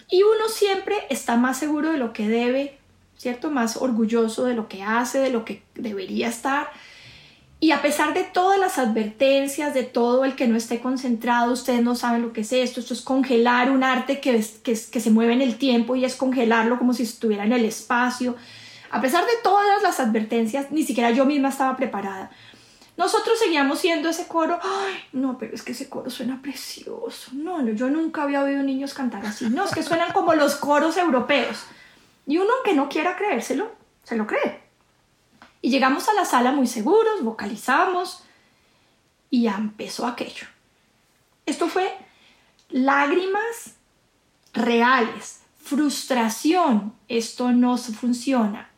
B: y uno siempre está más seguro de lo que debe, ¿cierto? Más orgulloso de lo que hace, de lo que debería estar y a pesar de todas las advertencias, de todo el que no esté concentrado, ustedes no saben lo que es esto, esto es congelar un arte que, que, que se mueve en el tiempo y es congelarlo como si estuviera en el espacio. A pesar de todas las advertencias, ni siquiera yo misma estaba preparada. Nosotros seguíamos siendo ese coro, ay, no, pero es que ese coro suena precioso. No, no, yo nunca había oído niños cantar así. No, es que suenan como los coros europeos. Y uno que no quiera creérselo, se lo cree. Y llegamos a la sala muy seguros, vocalizamos y empezó aquello. Esto fue lágrimas reales, frustración, esto no funciona.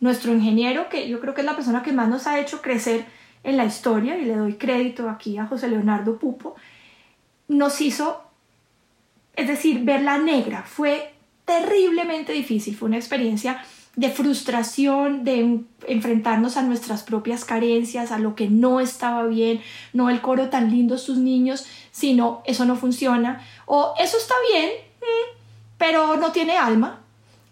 B: Nuestro ingeniero, que yo creo que es la persona que más nos ha hecho crecer en la historia, y le doy crédito aquí a José Leonardo Pupo, nos hizo es decir, verla negra. Fue terriblemente difícil, fue una experiencia de frustración, de enfrentarnos a nuestras propias carencias, a lo que no estaba bien, no el coro tan lindo sus niños, sino eso no funciona, o eso está bien, mm, pero no tiene alma.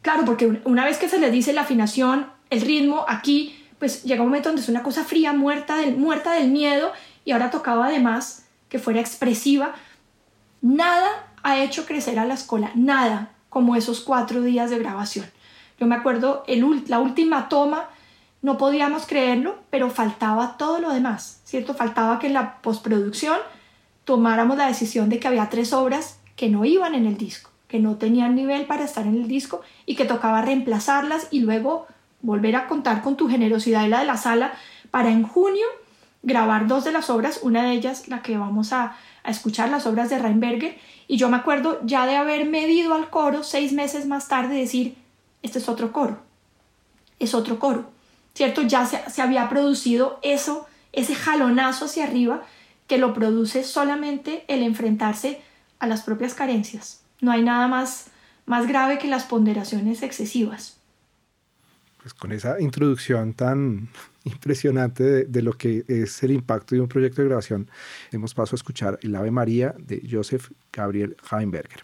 B: Claro, porque una vez que se le dice la afinación, el ritmo, aquí, pues llega un momento donde es una cosa fría, muerta del, muerta del miedo, y ahora tocaba además que fuera expresiva. Nada ha hecho crecer a la escuela, nada como esos cuatro días de grabación. Yo me acuerdo, el, la última toma, no podíamos creerlo, pero faltaba todo lo demás, ¿cierto? Faltaba que en la postproducción tomáramos la decisión de que había tres obras que no iban en el disco, que no tenían nivel para estar en el disco y que tocaba reemplazarlas y luego volver a contar con tu generosidad y la de la sala para en junio grabar dos de las obras, una de ellas la que vamos a, escuchar, las obras de Reinberger, y yo me acuerdo ya de haber medido al coro seis meses más tarde decir, este es otro coro, es otro coro, ¿cierto? Ya se, había producido eso, ese jalonazo hacia arriba que lo produce solamente el enfrentarse a las propias carencias. No hay nada más, más grave que las ponderaciones excesivas.
A: Pues con esa introducción tan impresionante de, lo que es el impacto de un proyecto de grabación, hemos paso a escuchar el Ave María de Joseph Gabriel Heinberger.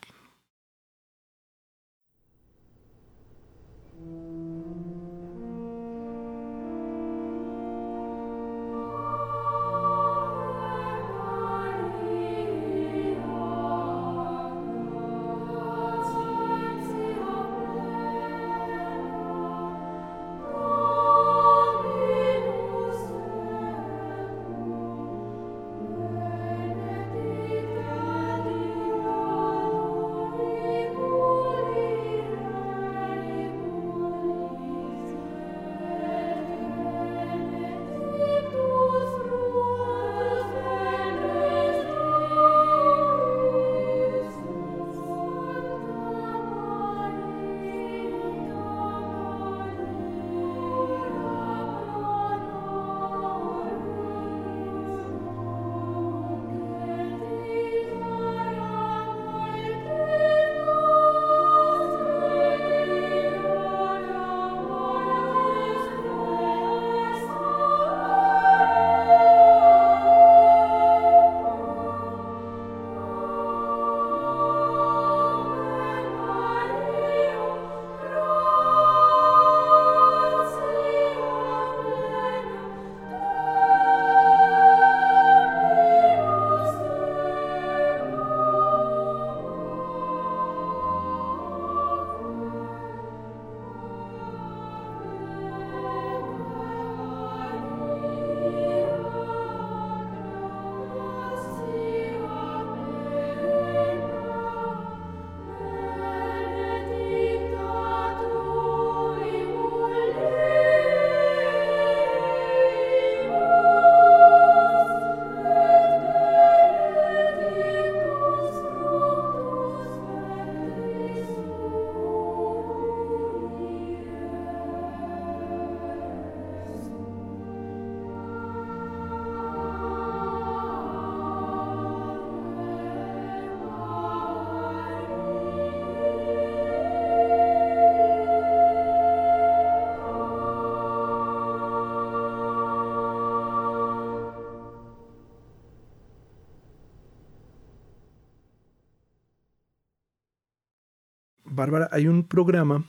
A: Bárbara, hay un programa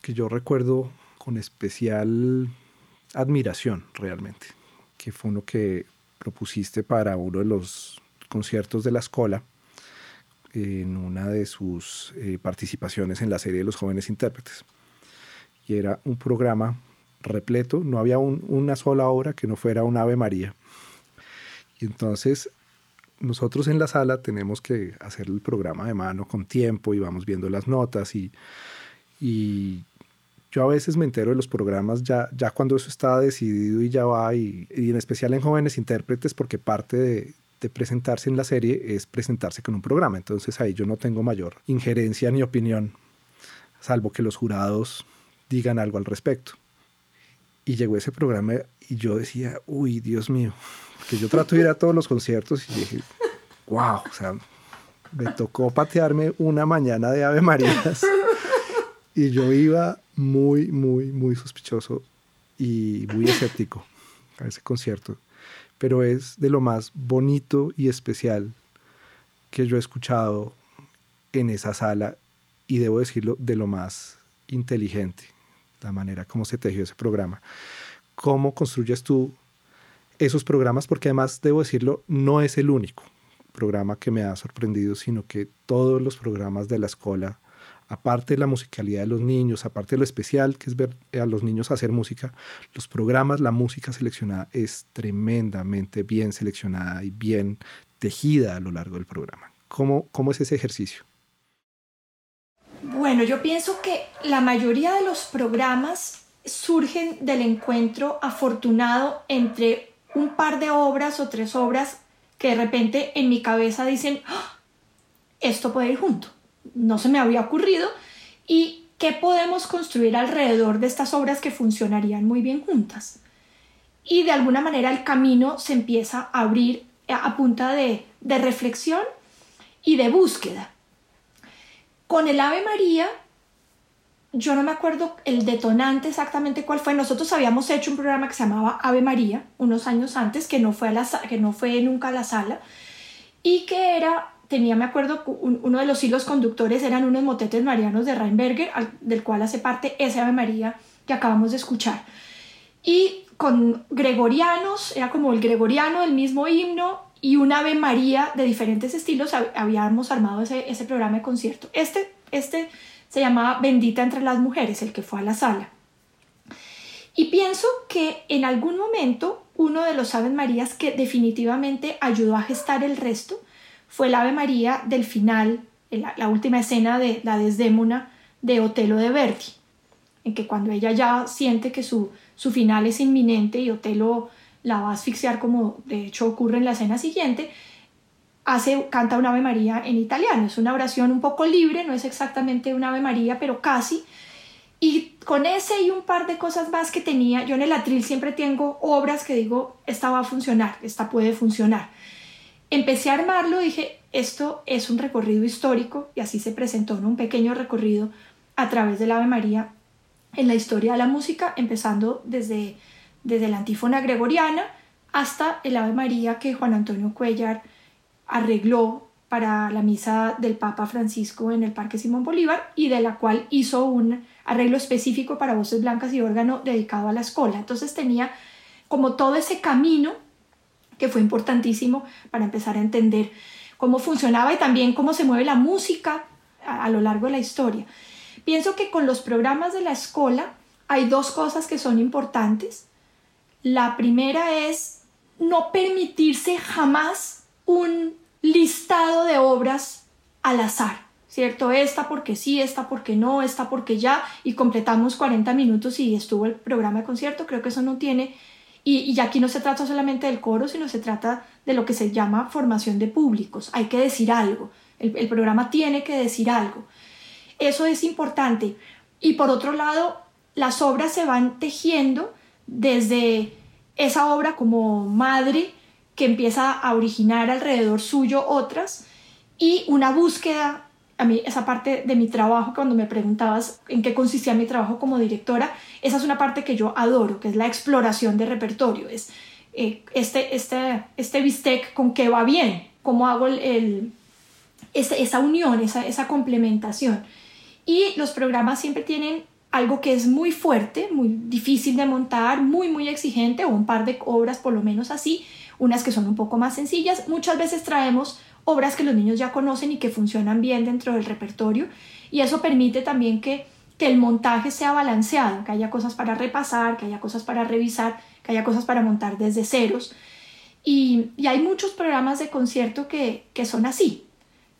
A: que yo recuerdo con especial admiración realmente, que fue uno que propusiste para uno de los conciertos de la escuela en una de sus eh, participaciones en la serie de los jóvenes intérpretes. Y era un programa repleto, no había una sola obra que no fuera un Ave María. Y entonces nosotros en la sala tenemos que hacer el programa de mano con tiempo y vamos viendo las notas y, y yo a veces me entero de los programas ya, ya cuando eso está decidido y ya va, y, en especial en jóvenes intérpretes, porque parte de, de, presentarse en la serie es presentarse con un programa. Entonces ahí yo no tengo mayor injerencia ni opinión, salvo que los jurados digan algo al respecto. Y llegó ese programa y yo decía, uy, Dios mío, que yo trato de ir a todos los conciertos y dije, wow, o sea, Me tocó patearme una mañana de Ave Marías y yo iba muy, muy, muy sospechoso y muy escéptico a ese concierto. Pero es de lo más bonito y especial que yo he escuchado en esa sala y debo decirlo de lo más inteligente, la manera como se tejió ese programa. ¿Cómo construyes tú esos programas? Porque además, debo decirlo, no es el único programa que me ha sorprendido, sino que todos los programas de la escuela, aparte de la musicalidad de los niños, aparte de lo especial que es ver a los niños hacer música, los programas, la música seleccionada es tremendamente bien seleccionada y bien tejida a lo largo del programa. ¿Cómo, cómo es ese ejercicio?
B: Bueno, yo pienso que la mayoría de los programas surgen del encuentro afortunado entre un par de obras o tres obras que de repente en mi cabeza dicen, ¡Ah! esto puede ir junto. No se me había ocurrido. ¿Y qué podemos construir alrededor de estas obras que funcionarían muy bien juntas? Y de alguna manera el camino se empieza a abrir a punta de, de reflexión y de búsqueda. Con el Ave María, yo no me acuerdo el detonante exactamente cuál fue. Nosotros habíamos hecho un programa que se llamaba Ave María unos años antes, que no fue, la, que no fue nunca a la sala, y que era, tenía, me acuerdo, uno de los hilos conductores eran unos motetes marianos de Reinberger, del cual hace parte ese Ave María que acabamos de escuchar. Y con gregorianos, era como el gregoriano, el mismo himno, y un Ave María de diferentes estilos, habíamos armado ese, ese programa de concierto. Este, este se llamaba Bendita entre las mujeres, el que fue a la sala. Y pienso que en algún momento uno de los Ave Marías que definitivamente ayudó a gestar el resto fue el Ave María del final, la, la última escena de la Desdémona de Otelo de Verdi, en que cuando ella ya siente que su, su final es inminente y Otelo la va a asfixiar como de hecho ocurre en la escena siguiente, hace, canta un Ave María en italiano. Es una oración un poco libre, no es exactamente un Ave María, pero casi. Y con ese y un par de cosas más que tenía, yo en el atril siempre tengo obras que digo, esta va a funcionar, esta puede funcionar. Empecé a armarlo, dije, esto es un recorrido histórico y así se presentó en un pequeño recorrido a través del Ave María en la historia de la música, empezando desde desde la antífona gregoriana hasta el Ave María que Juan Antonio Cuellar arregló para la misa del Papa Francisco en el Parque Simón Bolívar y de la cual hizo un arreglo específico para voces blancas y órgano dedicado a la escuela. Entonces tenía como todo ese camino que fue importantísimo para empezar a entender cómo funcionaba y también cómo se mueve la música a, a lo largo de la historia. Pienso que con los programas de la escuela hay dos cosas que son importantes. La primera es no permitirse jamás un listado de obras al azar, ¿cierto? Esta porque sí, esta porque no, esta porque ya, y completamos 40 minutos y estuvo el programa de concierto, creo que eso no tiene, y, y aquí no se trata solamente del coro, sino se trata de lo que se llama formación de públicos, hay que decir algo, el, el programa tiene que decir algo, eso es importante, y por otro lado, las obras se van tejiendo desde esa obra como madre que empieza a originar alrededor suyo otras y una búsqueda, a mí esa parte de mi trabajo, cuando me preguntabas en qué consistía mi trabajo como directora, esa es una parte que yo adoro, que es la exploración de repertorio, es eh, este, este, este bistec con qué va bien, cómo hago el, esa unión, esa, esa complementación. Y los programas siempre tienen algo que es muy fuerte, muy difícil de montar, muy, muy exigente, o un par de obras por lo menos así, unas que son un poco más sencillas. Muchas veces traemos obras que los niños ya conocen y que funcionan bien dentro del repertorio, y eso permite también que, que el montaje sea balanceado, que haya cosas para repasar, que haya cosas para revisar, que haya cosas para montar desde ceros. Y, y hay muchos programas de concierto que, que son así,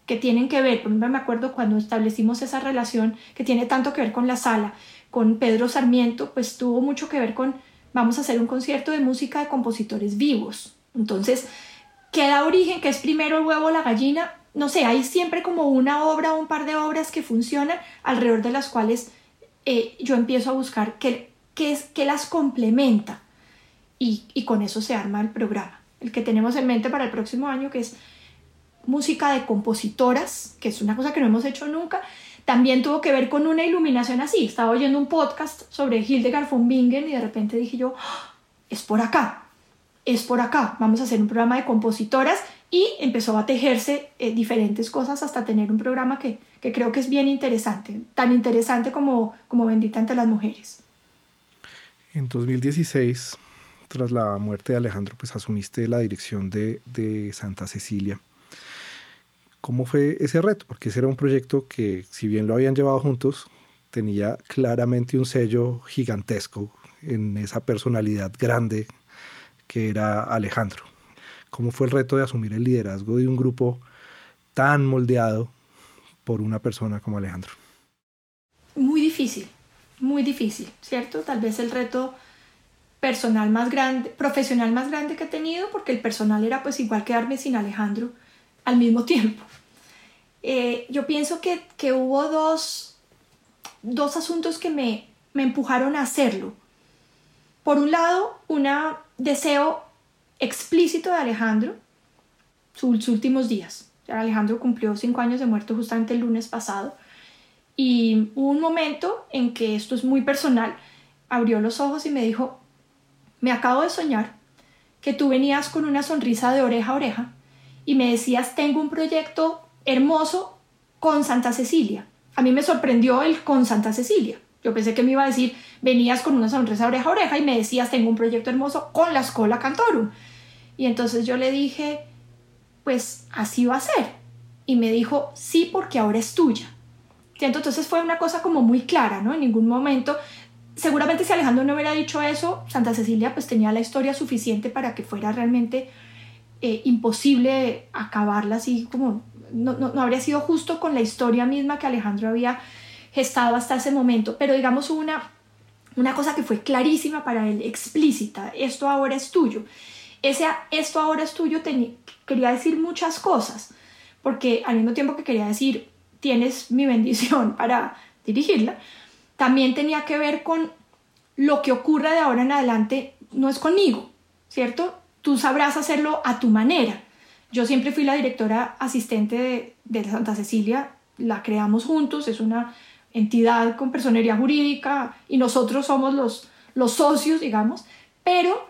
B: que tienen que ver, por ejemplo, me acuerdo cuando establecimos esa relación que tiene tanto que ver con la sala, con Pedro Sarmiento, pues tuvo mucho que ver con, vamos a hacer un concierto de música de compositores vivos. Entonces, ¿qué da origen? ¿Qué es primero el huevo o la gallina? No sé, hay siempre como una obra o un par de obras que funcionan alrededor de las cuales eh, yo empiezo a buscar qué, es, las complementa y, y con eso se arma el programa. El que tenemos en mente para el próximo año, que es música de compositoras, que es una cosa que no hemos hecho nunca. También tuvo que ver con una iluminación así. Estaba oyendo un podcast sobre Hildegard von Bingen y de repente dije yo, ¡Ah! es por acá, es por acá. Vamos a hacer un programa de compositoras y empezó a tejerse eh, diferentes cosas hasta tener un programa que, que, creo que es bien interesante, tan interesante como, como Bendita entre las mujeres.
A: En 2016, tras la muerte de Alejandro, pues asumiste la dirección de, de Santa Cecilia. ¿Cómo fue ese reto? Porque ese era un proyecto que, si bien lo habían llevado juntos, tenía claramente un sello gigantesco en esa personalidad grande que era Alejandro. ¿Cómo fue el reto de asumir el liderazgo de un grupo tan moldeado por una persona como Alejandro?
B: Muy difícil, muy difícil, ¿cierto? Tal vez el reto personal más grande, profesional más grande que he tenido, porque el personal era pues igual quedarme sin Alejandro al mismo tiempo. Eh, yo pienso que, que hubo dos, dos asuntos que me, me empujaron a hacerlo. Por un lado, un deseo explícito de Alejandro, sus, últimos días. Alejandro cumplió cinco años de muerto justamente el lunes pasado. Y hubo un momento en que esto es muy personal, abrió los ojos y me dijo, me acabo de soñar que tú venías con una sonrisa de oreja a oreja y me decías, tengo un proyecto hermoso con Santa Cecilia. A mí me sorprendió el con Santa Cecilia. Yo pensé que me iba a decir, venías con una sonrisa oreja a oreja y me decías, tengo un proyecto hermoso con la Escuela Cantorum. Y entonces yo le dije, pues así va a ser. Y me dijo, sí, porque ahora es tuya. Entonces fue una cosa como muy clara, ¿no? En ningún momento, seguramente si Alejandro no hubiera dicho eso, Santa Cecilia pues tenía la historia suficiente para que fuera realmente eh, imposible acabarla así como, no, no, no habría sido justo con la historia misma que Alejandro había gestado hasta ese momento, pero digamos una, una cosa que fue clarísima para él, explícita, esto ahora es tuyo. Ese esto ahora es tuyo quería decir muchas cosas, porque al mismo tiempo que quería decir tienes mi bendición para dirigirla, también tenía que ver con lo que ocurra de ahora en adelante no es conmigo, ¿cierto? Tú sabrás hacerlo a tu manera. Yo siempre fui la directora asistente de, de Santa Cecilia, la creamos juntos, es una entidad con personería jurídica y nosotros somos los, los socios, digamos, pero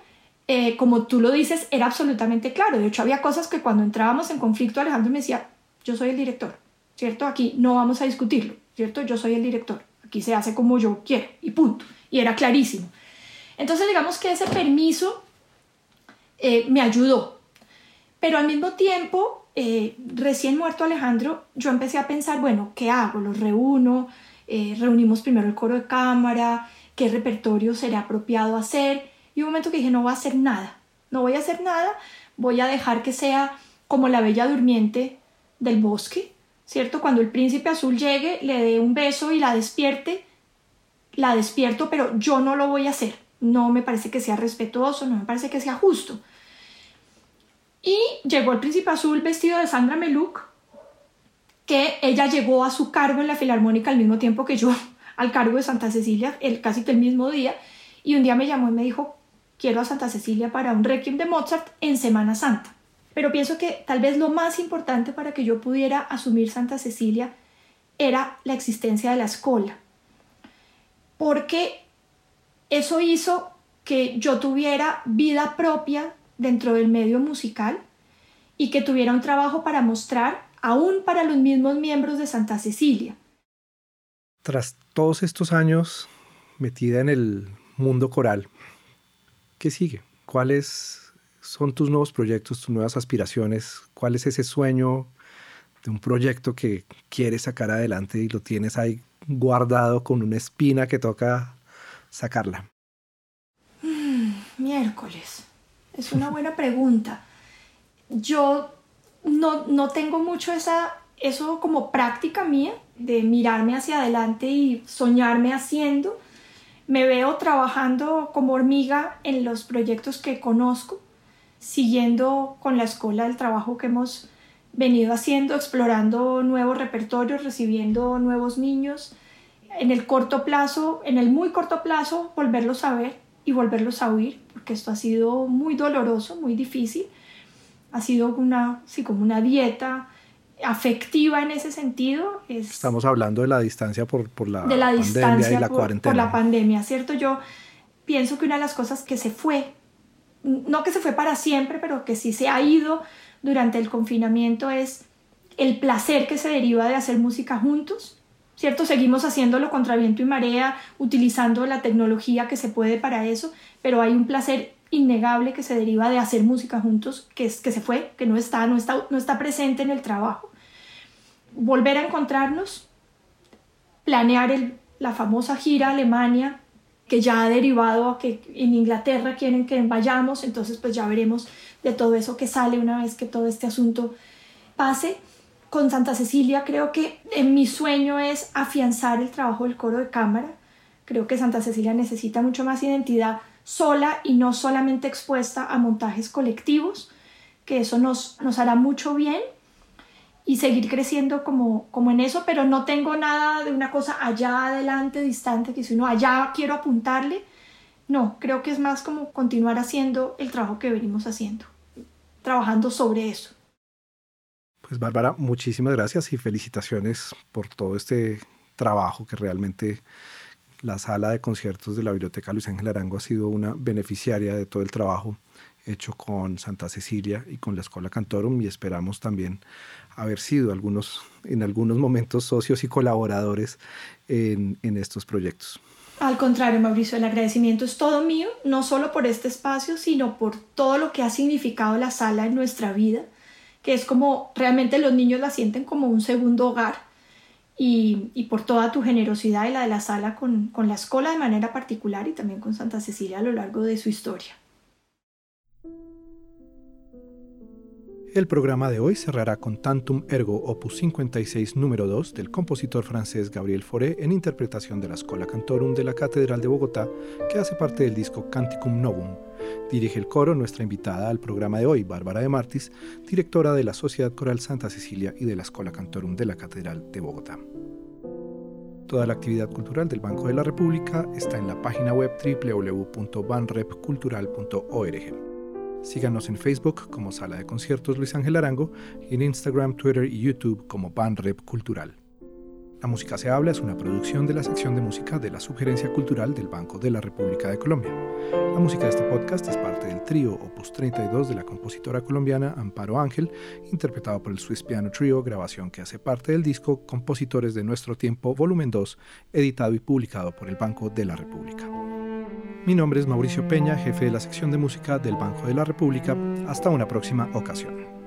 B: eh, como tú lo dices, era absolutamente claro. De hecho, había cosas que cuando entrábamos en conflicto, Alejandro me decía, yo soy el director, ¿cierto? Aquí no vamos a discutirlo, ¿cierto? Yo soy el director, aquí se hace como yo quiero y punto. Y era clarísimo. Entonces, digamos que ese permiso eh, me ayudó. Pero al mismo tiempo, eh, recién muerto Alejandro, yo empecé a pensar, bueno, ¿qué hago? ¿Los reúno? Eh, reunimos primero el coro de cámara, qué repertorio será apropiado hacer. Y un momento que dije, no voy a hacer nada, no voy a hacer nada, voy a dejar que sea como la bella durmiente del bosque, ¿cierto? Cuando el príncipe azul llegue, le dé un beso y la despierte, la despierto, pero yo no lo voy a hacer. No me parece que sea respetuoso, no me parece que sea justo. Y llegó el príncipe azul vestido de Sandra Meluc que ella llegó a su cargo en la Filarmónica al mismo tiempo que yo al cargo de Santa Cecilia, el, casi que el mismo día, y un día me llamó y me dijo, quiero a Santa Cecilia para un requiem de Mozart en Semana Santa. Pero pienso que tal vez lo más importante para que yo pudiera asumir Santa Cecilia era la existencia de la escuela, porque eso hizo que yo tuviera vida propia dentro del medio musical y que tuviera un trabajo para mostrar aún para los mismos miembros de Santa Cecilia.
A: Tras todos estos años metida en el mundo coral, ¿qué sigue? ¿Cuáles son tus nuevos proyectos, tus nuevas aspiraciones? ¿Cuál es ese sueño de un proyecto que quieres sacar adelante y lo tienes ahí guardado con una espina que toca sacarla?
B: Mm, miércoles. Es una buena pregunta. Yo no, tengo mucho esa, eso como práctica mía de mirarme hacia adelante y soñarme haciendo. Me veo trabajando como hormiga en los proyectos que conozco, siguiendo con la escuela el trabajo que hemos venido haciendo, explorando nuevos repertorios, recibiendo nuevos niños. En el corto plazo, en el muy corto plazo, volverlos a ver y volverlos a oír, porque esto ha sido muy doloroso, muy difícil ha sido una, sí, como una dieta afectiva en ese sentido.
A: Estamos hablando de la distancia por, por la,
B: de la
A: pandemia
B: distancia
A: y la
B: por,
A: cuarentena.
B: por la pandemia, ¿cierto? Yo pienso que una de las cosas que se fue, no que se fue para siempre, pero que sí se ha ido durante el confinamiento es el placer que se deriva de hacer música juntos, ¿cierto? Seguimos haciéndolo contra viento y marea, utilizando la tecnología que se puede para eso, pero hay un placer innegable que se deriva de hacer música juntos, que, es, que se fue, que no está, no, está, no está presente en el trabajo. Volver a encontrarnos, planear el, la famosa gira a Alemania, que ya ha derivado a que en Inglaterra quieren que vayamos, entonces pues ya veremos de todo eso que sale una vez que todo este asunto pase. Con Santa Cecilia creo que en mi sueño es afianzar el trabajo del coro de cámara. Creo que Santa Cecilia necesita mucho más identidad sola y no solamente expuesta a montajes colectivos, que eso nos, nos hará mucho bien y seguir creciendo como, como en eso, pero no tengo nada de una cosa allá adelante, distante, que si no, allá quiero apuntarle. No, creo que es más como continuar haciendo el trabajo que venimos haciendo, trabajando sobre eso.
A: Pues Bárbara, muchísimas gracias y felicitaciones por todo este trabajo que realmente la sala de conciertos de la Biblioteca Luis Ángel Arango ha sido una beneficiaria de todo el trabajo hecho con Santa Cecilia y con la Escuela Cantorum y esperamos también haber sido algunos, en algunos momentos socios y colaboradores en, en estos proyectos.
B: Al contrario, Mauricio, el agradecimiento es todo mío, no solo por este espacio, sino por todo lo que ha significado la sala en nuestra vida, que es como realmente los niños la sienten como un segundo hogar y, y, por toda tu generosidad y la de la sala con, con la escuela de manera particular y también con Santa Cecilia a lo largo de su historia.
A: El programa de hoy cerrará con Tantum Ergo Opus 56 número 2 del compositor francés Gabriel Fauré en interpretación de la Schola Cantorum de la Catedral de Bogotá, que hace parte del disco Canticum Novum. Dirige el coro nuestra invitada al programa de hoy, Bárbara de Martis, directora de la Sociedad Coral Santa Cecilia y de la Schola Cantorum de la Catedral de Bogotá. Toda la actividad cultural del Banco de la República está en la página web www.banrepcultural.org. Síganos en Facebook como Sala de Conciertos Luis Ángel Arango y en Instagram, Twitter y YouTube como Banrep Cultural. La Música se habla es una producción de la sección de música de la Sugerencia Cultural del Banco de la República de Colombia. La música de este podcast es parte del trío Opus 32 de la compositora colombiana Amparo Ángel, interpretado por el Swiss Piano Trio, grabación que hace parte del disco Compositores de Nuestro Tiempo, volumen 2, editado y publicado por el Banco de la República. Mi nombre es Mauricio Peña, jefe de la sección de música del Banco de la República. Hasta una próxima ocasión.